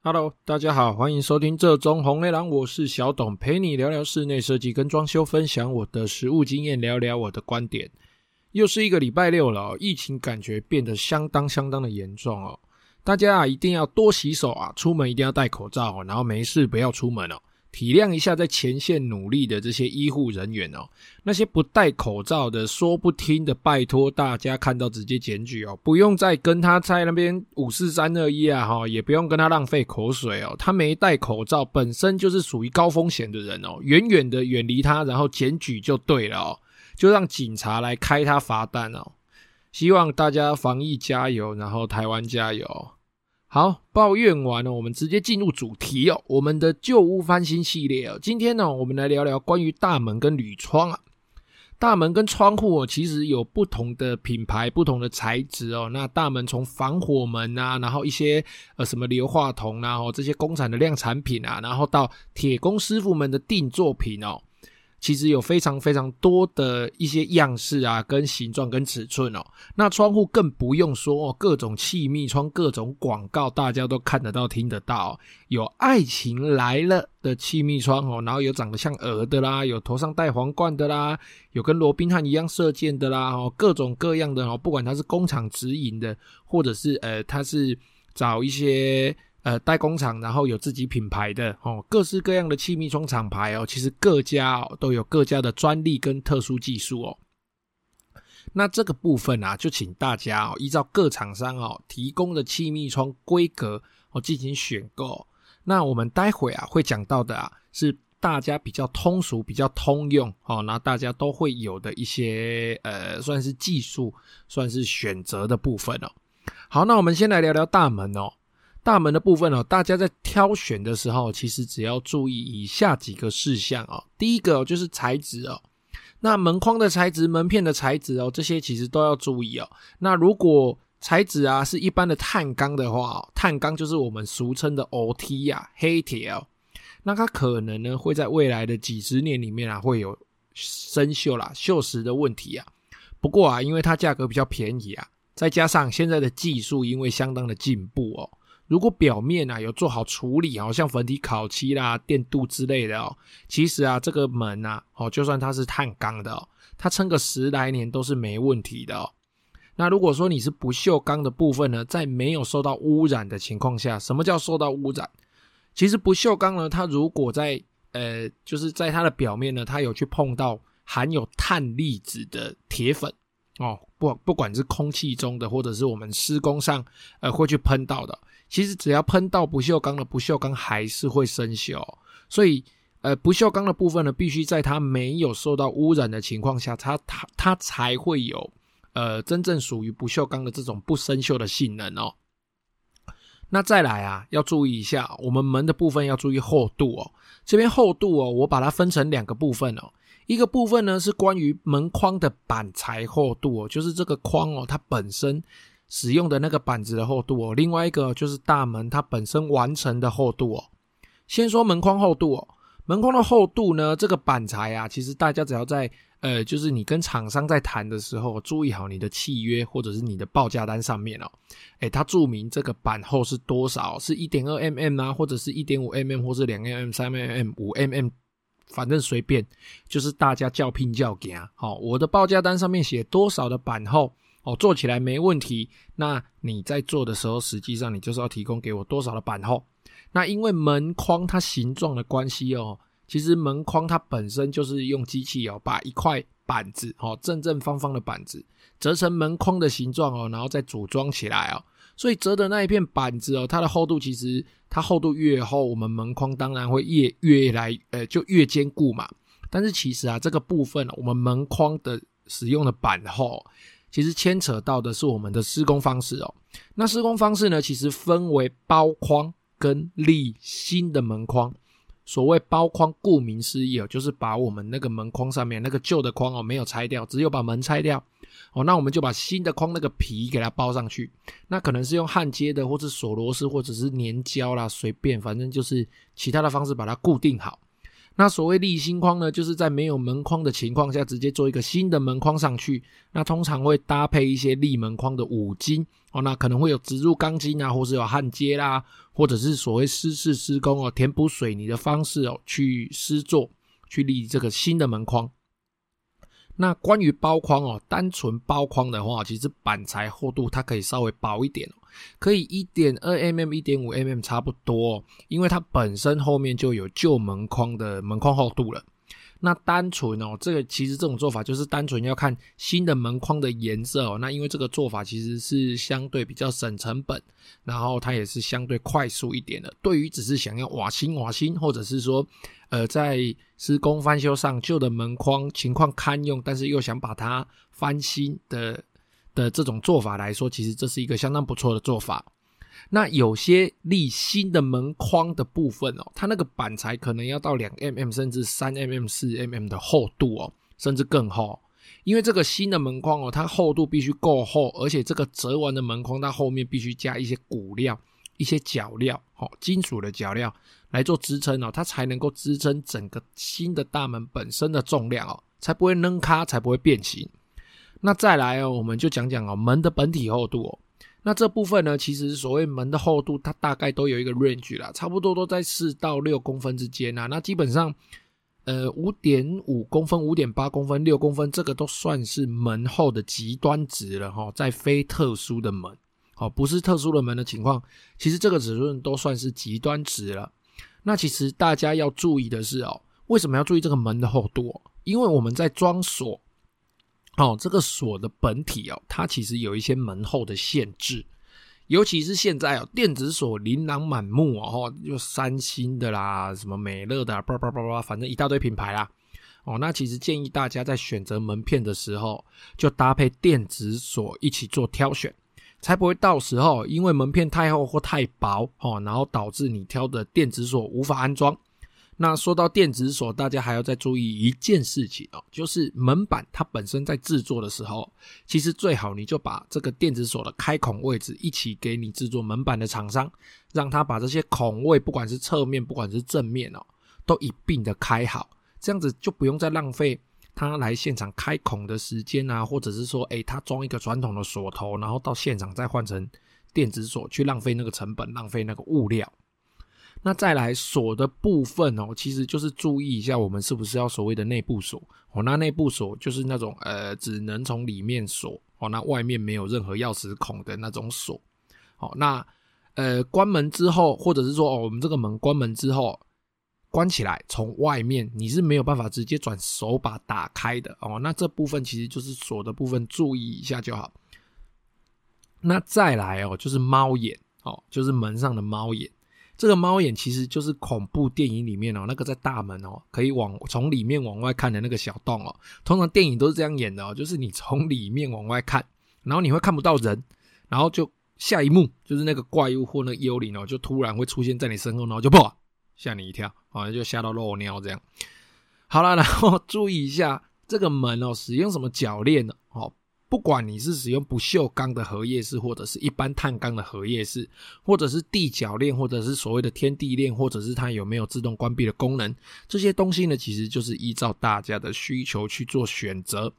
Hello，大家好，欢迎收听这中红雷狼，我是小董，陪你聊聊室内设计跟装修，分享我的实务经验，聊聊我的观点。又是一个礼拜六了哦，疫情感觉变得相当相当的严重哦，大家啊一定要多洗手啊，出门一定要戴口罩哦，然后没事不要出门哦。体谅一下在前线努力的这些医护人员哦，那些不戴口罩的说不听的，拜托大家看到直接检举哦，不用再跟他在那边五四三二一啊哈，也不用跟他浪费口水哦，他没戴口罩本身就是属于高风险的人哦，远远的远离他，然后检举就对了哦，就让警察来开他罚单哦，希望大家防疫加油，然后台湾加油。好，抱怨完了，我们直接进入主题哦。我们的旧屋翻新系列哦，今天呢，我们来聊聊关于大门跟铝窗啊。大门跟窗户哦，其实有不同的品牌、不同的材质哦。那大门从防火门啊，然后一些呃什么硫化铜啊，哦这些工厂的量产品啊，然后到铁工师傅们的定作品哦。其实有非常非常多的一些样式啊，跟形状跟尺寸哦。那窗户更不用说哦，各种气密窗，各种广告，大家都看得到、听得到。有爱情来了的气密窗哦，然后有长得像鹅的啦，有头上戴皇冠的啦，有跟罗宾汉一样射箭的啦，哦，各种各样的哦，不管它是工厂直营的，或者是呃，它是找一些。呃，代工厂，然后有自己品牌的哦，各式各样的气密窗厂牌哦，其实各家哦都有各家的专利跟特殊技术哦。那这个部分啊，就请大家哦，依照各厂商哦提供的气密窗规格哦进行选购。那我们待会啊会讲到的啊，是大家比较通俗、比较通用哦，那大家都会有的一些呃，算是技术，算是选择的部分哦。好，那我们先来聊聊大门哦。大门的部分哦，大家在挑选的时候，其实只要注意以下几个事项哦。第一个就是材质哦，那门框的材质、门片的材质哦，这些其实都要注意哦。那如果材质啊是一般的碳钢的话，碳钢就是我们俗称的 OT 啊，黑铁哦，那它可能呢会在未来的几十年里面啊会有生锈啦、锈蚀的问题啊。不过啊，因为它价格比较便宜啊，再加上现在的技术因为相当的进步哦。如果表面啊有做好处理，好像粉体烤漆啦、电镀之类的哦，其实啊这个门呐，哦就算它是碳钢的哦，它撑个十来年都是没问题的哦。那如果说你是不锈钢的部分呢，在没有受到污染的情况下，什么叫受到污染？其实不锈钢呢，它如果在呃就是在它的表面呢，它有去碰到含有碳粒子的铁粉哦，不不管是空气中的，或者是我们施工上呃会去喷到的。其实只要喷到不锈钢的，不锈钢还是会生锈，所以呃不锈钢的部分呢，必须在它没有受到污染的情况下，它它它才会有呃真正属于不锈钢的这种不生锈的性能哦。那再来啊，要注意一下，我们门的部分要注意厚度哦。这边厚度哦，我把它分成两个部分哦。一个部分呢是关于门框的板材厚度哦，就是这个框哦，它本身。使用的那个板子的厚度哦，另外一个就是大门它本身完成的厚度哦。先说门框厚度哦，门框的厚度呢，这个板材啊，其实大家只要在呃，就是你跟厂商在谈的时候，注意好你的契约或者是你的报价单上面哦，诶，它注明这个板厚是多少，是一点二 mm 啊，或者是一点五 mm，或是两 mm、三 mm、五 mm，反正随便，就是大家叫拼叫价。好，我的报价单上面写多少的板厚。哦，做起来没问题。那你在做的时候，实际上你就是要提供给我多少的板厚。那因为门框它形状的关系哦，其实门框它本身就是用机器哦，把一块板子哦，正正方方的板子折成门框的形状哦，然后再组装起来哦。所以折的那一片板子哦，它的厚度其实它厚度越厚，我们门框当然会越越来呃就越坚固嘛。但是其实啊，这个部分我们门框的使用的板厚。其实牵扯到的是我们的施工方式哦。那施工方式呢，其实分为包框跟立新的门框。所谓包框，顾名思义哦，就是把我们那个门框上面那个旧的框哦没有拆掉，只有把门拆掉哦，那我们就把新的框那个皮给它包上去。那可能是用焊接的，或是锁螺丝，或者是粘胶啦，随便，反正就是其他的方式把它固定好。那所谓立新框呢，就是在没有门框的情况下，直接做一个新的门框上去。那通常会搭配一些立门框的五金哦，那可能会有植入钢筋啊，或是有焊接啦，或者是所谓湿式施工哦，填补水泥的方式哦，去施作去立这个新的门框。那关于包框哦，单纯包框的话，其实板材厚度它可以稍微薄一点哦，可以一点二 mm、一点五 mm 差不多哦，因为它本身后面就有旧门框的门框厚度了。那单纯哦，这个其实这种做法就是单纯要看新的门框的颜色哦。那因为这个做法其实是相对比较省成本，然后它也是相对快速一点的。对于只是想要瓦新瓦新，或者是说呃在施工翻修上旧的门框情况堪用，但是又想把它翻新的的这种做法来说，其实这是一个相当不错的做法。那有些立新的门框的部分哦，它那个板材可能要到两 mm 甚至三 mm、四 mm 的厚度哦，甚至更厚。因为这个新的门框哦，它厚度必须够厚，而且这个折完的门框它后面必须加一些骨料、一些角料哦，金属的角料来做支撑哦，它才能够支撑整个新的大门本身的重量哦，才不会扔咖，才不会变形。那再来哦，我们就讲讲哦，门的本体厚度哦。那这部分呢，其实所谓门的厚度，它大概都有一个 range 啦，差不多都在四到六公分之间啊。那基本上，呃，五点五公分、五点八公分、六公分，这个都算是门厚的极端值了哈。在非特殊的门，哦，不是特殊的门的情况，其实这个尺寸都算是极端值了。那其实大家要注意的是哦，为什么要注意这个门的厚度？因为我们在装锁。哦，这个锁的本体哦，它其实有一些门后的限制，尤其是现在哦，电子锁琳琅满目哦，就三星的啦，什么美乐的，叭叭叭叭，反正一大堆品牌啦。哦，那其实建议大家在选择门片的时候，就搭配电子锁一起做挑选，才不会到时候因为门片太厚或太薄哦，然后导致你挑的电子锁无法安装。那说到电子锁，大家还要再注意一件事情哦，就是门板它本身在制作的时候，其实最好你就把这个电子锁的开孔位置一起给你制作门板的厂商，让他把这些孔位，不管是侧面，不管是正面哦，都一并的开好，这样子就不用再浪费他来现场开孔的时间啊，或者是说，诶，他装一个传统的锁头，然后到现场再换成电子锁，去浪费那个成本，浪费那个物料。那再来锁的部分哦，其实就是注意一下，我们是不是要所谓的内部锁哦？那内部锁就是那种呃，只能从里面锁哦，那外面没有任何钥匙孔的那种锁。好，那呃，关门之后，或者是说哦，我们这个门关门之后关起来，从外面你是没有办法直接转手把打开的哦。那这部分其实就是锁的部分，注意一下就好。那再来哦，就是猫眼哦，就是门上的猫眼。这个猫眼其实就是恐怖电影里面哦，那个在大门哦，可以往从里面往外看的那个小洞哦。通常电影都是这样演的哦，就是你从里面往外看，然后你会看不到人，然后就下一幕就是那个怪物或那个幽灵哦，就突然会出现在你身后，然后就砰吓你一跳，好像就吓到漏尿这样。好了，然后注意一下这个门哦，使用什么铰链呢？不管你是使用不锈钢的荷叶式，或者是一般碳钢的荷叶式，或者是地脚链，或者是所谓的天地链，或者是它有没有自动关闭的功能，这些东西呢，其实就是依照大家的需求去做选择。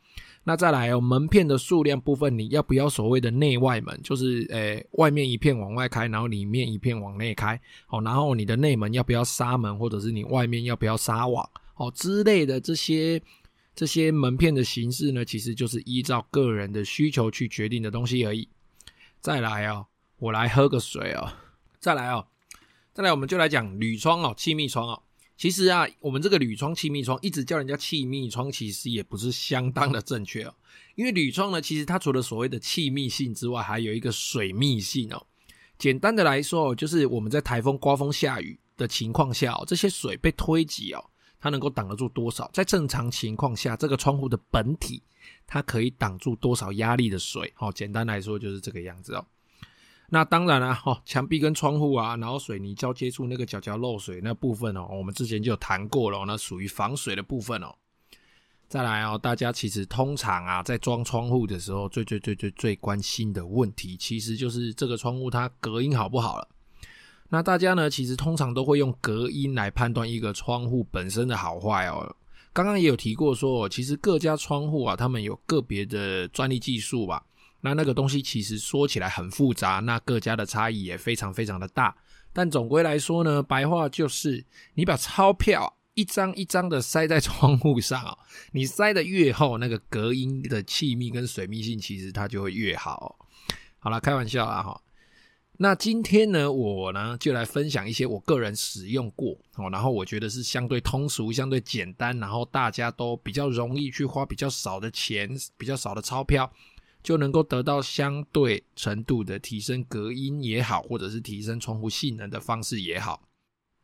那再来哦，门片的数量部分，你要不要所谓的内外门，就是诶外面一片往外开，然后里面一片往内开，哦，然后你的内门要不要纱门，或者是你外面要不要纱网，哦之类的这些。这些门片的形式呢，其实就是依照个人的需求去决定的东西而已。再来哦，我来喝个水哦。再来哦，再来，我们就来讲铝窗哦，气密窗哦。其实啊，我们这个铝窗、气密窗一直叫人家气密窗，其实也不是相当的正确哦。因为铝窗呢，其实它除了所谓的气密性之外，还有一个水密性哦。简单的来说哦，就是我们在台风、刮风、下雨的情况下哦，这些水被推挤哦。它能够挡得住多少？在正常情况下，这个窗户的本体它可以挡住多少压力的水？哦，简单来说就是这个样子哦。那当然了，哦，墙壁跟窗户啊，然后水泥交接处那个角角漏水那部分哦，我们之前就有谈过了，那属于防水的部分哦。再来哦，大家其实通常啊，在装窗户的时候，最最最最最关心的问题，其实就是这个窗户它隔音好不好了。那大家呢，其实通常都会用隔音来判断一个窗户本身的好坏哦。刚刚也有提过说，其实各家窗户啊，他们有个别的专利技术吧。那那个东西其实说起来很复杂，那各家的差异也非常非常的大。但总归来说呢，白话就是你把钞票一张一张的塞在窗户上啊，你塞的越厚，那个隔音的气密跟水密性其实它就会越好。好了，开玩笑啦哈。那今天呢，我呢就来分享一些我个人使用过哦，然后我觉得是相对通俗、相对简单，然后大家都比较容易去花比较少的钱、比较少的钞票，就能够得到相对程度的提升隔音也好，或者是提升窗户性能的方式也好。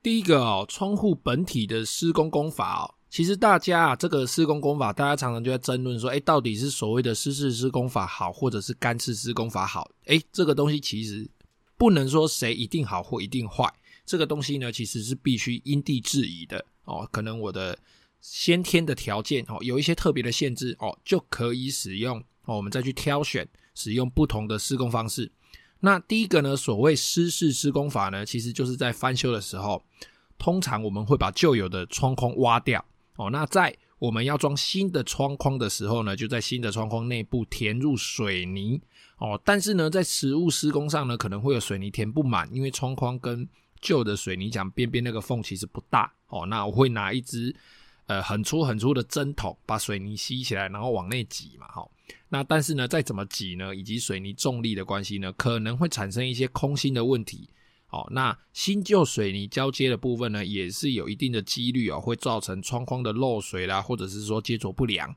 第一个哦，窗户本体的施工工法哦，其实大家啊，这个施工工法，大家常常就在争论说，哎，到底是所谓的湿式施工法好，或者是干式施工法好？哎，这个东西其实。不能说谁一定好或一定坏，这个东西呢，其实是必须因地制宜的哦。可能我的先天的条件哦，有一些特别的限制哦，就可以使用哦。我们再去挑选使用不同的施工方式。那第一个呢，所谓湿式施工法呢，其实就是在翻修的时候，通常我们会把旧有的窗框挖掉哦。那在我们要装新的窗框的时候呢，就在新的窗框内部填入水泥。哦，但是呢，在实物施工上呢，可能会有水泥填不满，因为窗框跟旧的水泥墙边边那个缝其实不大。哦，那我会拿一支呃很粗很粗的针筒把水泥吸起来，然后往内挤嘛。好，那但是呢，再怎么挤呢，以及水泥重力的关系呢，可能会产生一些空心的问题。哦，那新旧水泥交接的部分呢，也是有一定的几率哦，会造成窗框的漏水啦，或者是说接着不良。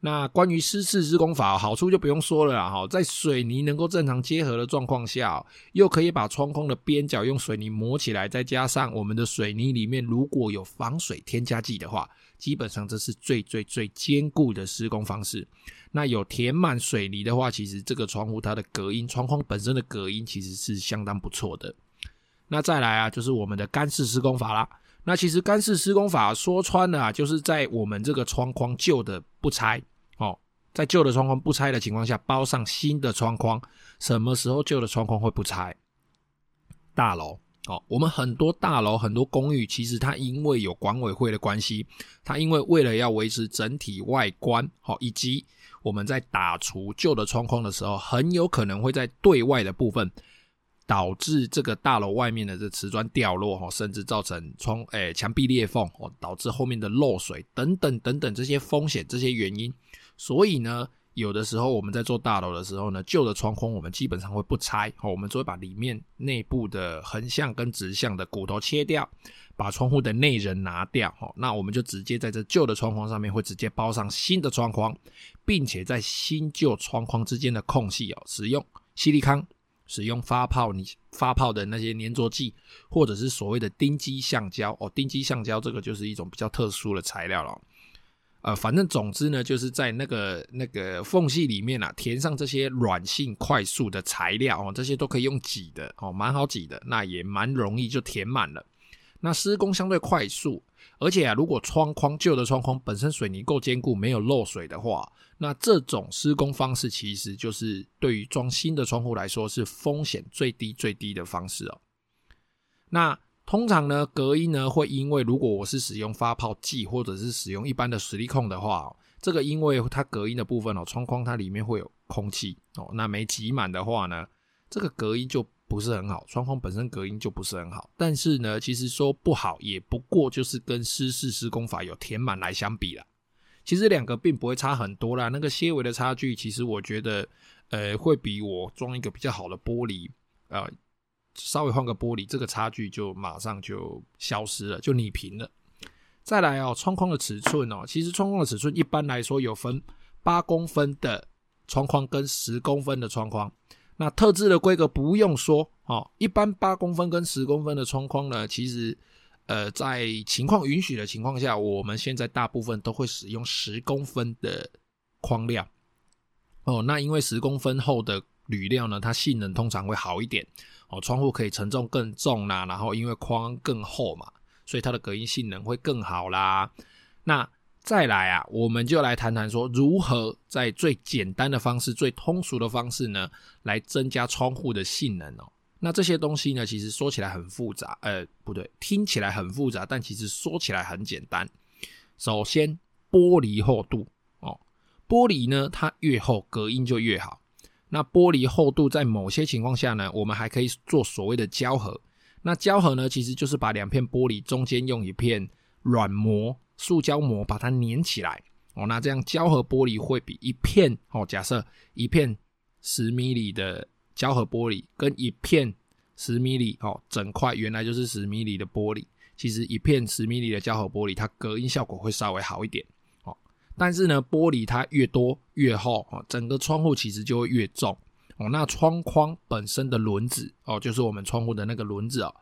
那关于湿式施工法，好处就不用说了啦。哈，在水泥能够正常结合的状况下，又可以把窗框的边角用水泥磨起来，再加上我们的水泥里面如果有防水添加剂的话，基本上这是最最最坚固的施工方式。那有填满水泥的话，其实这个窗户它的隔音，窗框本身的隔音其实是相当不错的。那再来啊，就是我们的干式施工法啦。那其实干式施工法说穿了，就是在我们这个窗框旧的不拆哦，在旧的窗框不拆的情况下，包上新的窗框。什么时候旧的窗框会不拆？大楼哦，我们很多大楼、很多公寓，其实它因为有管委会的关系，它因为为了要维持整体外观，好，以及我们在打除旧的窗框的时候，很有可能会在对外的部分。导致这个大楼外面的这瓷砖掉落哈，甚至造成窗诶墙壁裂缝哦，导致后面的漏水等等等等这些风险这些原因。所以呢，有的时候我们在做大楼的时候呢，旧的窗框我们基本上会不拆哦，我们只会把里面内部的横向跟直向的骨头切掉，把窗户的内人拿掉哦，那我们就直接在这旧的窗框上面会直接包上新的窗框，并且在新旧窗框之间的空隙哦，使用矽利康。使用发泡，你发泡的那些粘着剂，或者是所谓的丁基橡胶哦，丁基橡胶这个就是一种比较特殊的材料了。呃，反正总之呢，就是在那个那个缝隙里面啊，填上这些软性快速的材料哦，这些都可以用挤的哦，蛮好挤的，那也蛮容易就填满了。那施工相对快速，而且啊，如果窗框旧的窗框本身水泥够坚固，没有漏水的话，那这种施工方式其实就是对于装新的窗户来说是风险最低最低的方式哦。那通常呢，隔音呢会因为如果我是使用发泡剂或者是使用一般的实力控的话，这个因为它隔音的部分哦，窗框它里面会有空气哦，那没挤满的话呢，这个隔音就。不是很好，窗框本身隔音就不是很好。但是呢，其实说不好也不过就是跟湿式施工法有填满来相比啦。其实两个并不会差很多啦，那个些微的差距，其实我觉得，呃，会比我装一个比较好的玻璃，呃，稍微换个玻璃，这个差距就马上就消失了，就弭平了。再来哦，窗框的尺寸哦，其实窗框的尺寸一般来说有分八公分的窗框跟十公分的窗框。那特制的规格不用说哦，一般八公分跟十公分的窗框呢，其实呃在情况允许的情况下，我们现在大部分都会使用十公分的框料哦。那因为十公分厚的铝料呢，它性能通常会好一点哦，窗户可以承重更重啦，然后因为框更厚嘛，所以它的隔音性能会更好啦。那再来啊，我们就来谈谈说，如何在最简单的方式、最通俗的方式呢，来增加窗户的性能哦。那这些东西呢，其实说起来很复杂，呃，不对，听起来很复杂，但其实说起来很简单。首先，玻璃厚度哦，玻璃呢，它越厚，隔音就越好。那玻璃厚度在某些情况下呢，我们还可以做所谓的胶合。那胶合呢，其实就是把两片玻璃中间用一片软膜、塑胶膜把它粘起来哦。那这样胶合玻璃会比一片哦，假设一片十米里的。胶合玻璃跟一片十米里哦，整块原来就是十米里的玻璃，其实一片十米里的胶合玻璃，它隔音效果会稍微好一点哦。但是呢，玻璃它越多越厚哦，整个窗户其实就会越重哦。那窗框本身的轮子哦，就是我们窗户的那个轮子哦，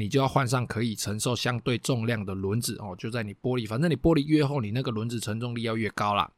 你就要换上可以承受相对重量的轮子哦。就在你玻璃，反正你玻璃越厚，你那个轮子承重力要越高啦。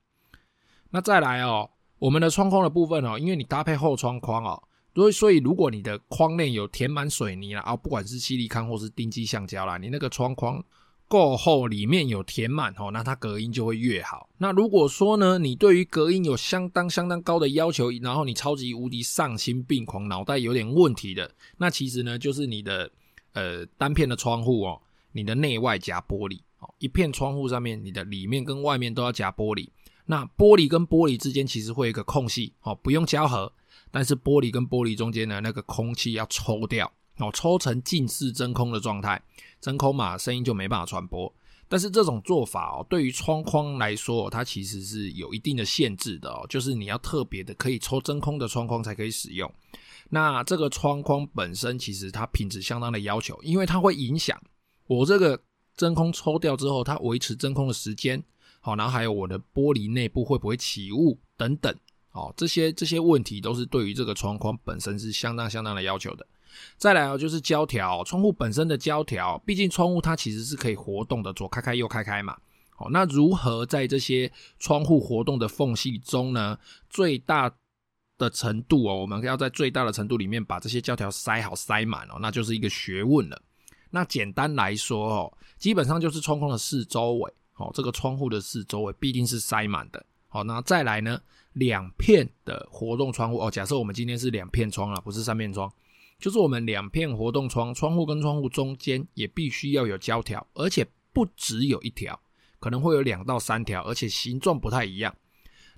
那再来哦，我们的窗框的部分哦，因为你搭配后窗框哦。所以，所以如果你的框内有填满水泥啦，啊，不管是西利康或是丁基橡胶啦，你那个窗框够厚，里面有填满哦，那它隔音就会越好。那如果说呢，你对于隔音有相当相当高的要求，然后你超级无敌丧心病狂，脑袋有点问题的，那其实呢，就是你的呃单片的窗户哦，你的内外夹玻璃哦，一片窗户上面，你的里面跟外面都要夹玻璃。那玻璃跟玻璃之间其实会有一个空隙哦，不用胶合。但是玻璃跟玻璃中间的那个空气要抽掉哦，抽成近似真空的状态，真空嘛，声音就没办法传播。但是这种做法哦，对于窗框来说，它其实是有一定的限制的哦，就是你要特别的可以抽真空的窗框才可以使用。那这个窗框本身其实它品质相当的要求，因为它会影响我这个真空抽掉之后，它维持真空的时间，好，然后还有我的玻璃内部会不会起雾等等。哦，这些这些问题都是对于这个窗框本身是相当相当的要求的。再来哦，就是胶条，窗户本身的胶条，毕竟窗户它其实是可以活动的，左开开右开开嘛。好，那如何在这些窗户活动的缝隙中呢，最大的程度哦，我们要在最大的程度里面把这些胶条塞好塞满哦，那就是一个学问了。那简单来说哦，基本上就是窗框的四周围，哦，这个窗户的四周围必定是塞满的。好，那再来呢？两片的活动窗户哦，假设我们今天是两片窗啊，不是三片窗，就是我们两片活动窗，窗户跟窗户中间也必须要有胶条，而且不只有一条，可能会有两到三条，而且形状不太一样。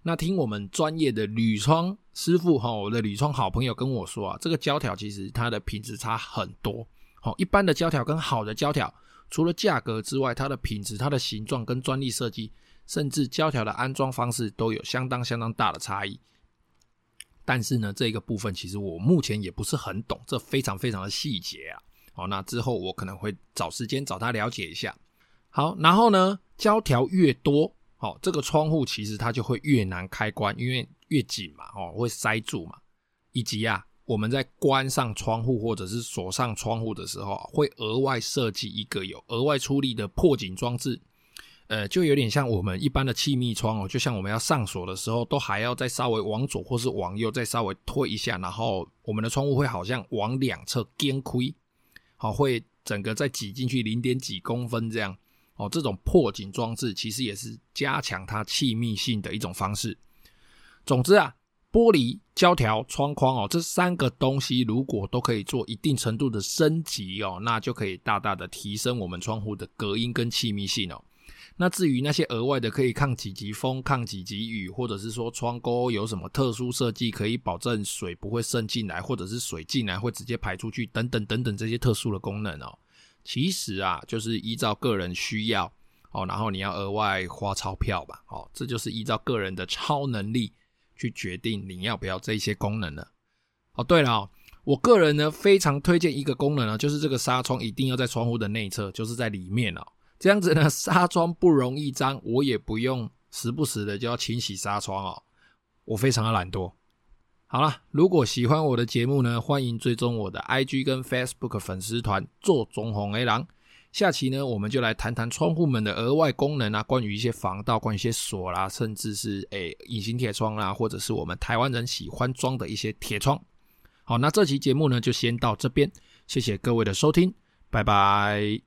那听我们专业的铝窗师傅哈，我的铝窗好朋友跟我说啊，这个胶条其实它的品质差很多。好，一般的胶条跟好的胶条，除了价格之外，它的品质、它的形状跟专利设计。甚至胶条的安装方式都有相当相当大的差异，但是呢，这个部分其实我目前也不是很懂，这非常非常的细节啊。好，那之后我可能会找时间找他了解一下。好，然后呢，胶条越多，好，这个窗户其实它就会越难开关，因为越紧嘛，哦，会塞住嘛。以及啊，我们在关上窗户或者是锁上窗户的时候，会额外设计一个有额外出力的破紧装置。呃，就有点像我们一般的气密窗哦，就像我们要上锁的时候，都还要再稍微往左或是往右再稍微推一下，然后我们的窗户会好像往两侧肩亏，好，会整个再挤进去零点几公分这样哦。这种破紧装置其实也是加强它气密性的一种方式。总之啊，玻璃、胶条、窗框哦，这三个东西如果都可以做一定程度的升级哦，那就可以大大的提升我们窗户的隔音跟气密性哦。那至于那些额外的可以抗几级风、抗几级雨，或者是说窗钩有什么特殊设计，可以保证水不会渗进来，或者是水进来会直接排出去，等等等等这些特殊的功能哦，其实啊，就是依照个人需要哦，然后你要额外花钞票吧，哦，这就是依照个人的超能力去决定你要不要这些功能了。哦，对了哦，我个人呢非常推荐一个功能呢，就是这个纱窗一定要在窗户的内侧，就是在里面哦。这样子呢，纱窗不容易脏，我也不用时不时的就要清洗纱窗哦，我非常的懒惰。好了，如果喜欢我的节目呢，欢迎追踪我的 IG 跟 Facebook 粉丝团做中红 A 郎。下期呢，我们就来谈谈窗户门的额外功能啊，关于一些防盗，关于一些锁啦，甚至是诶隐形铁窗啦，或者是我们台湾人喜欢装的一些铁窗。好，那这期节目呢就先到这边，谢谢各位的收听，拜拜。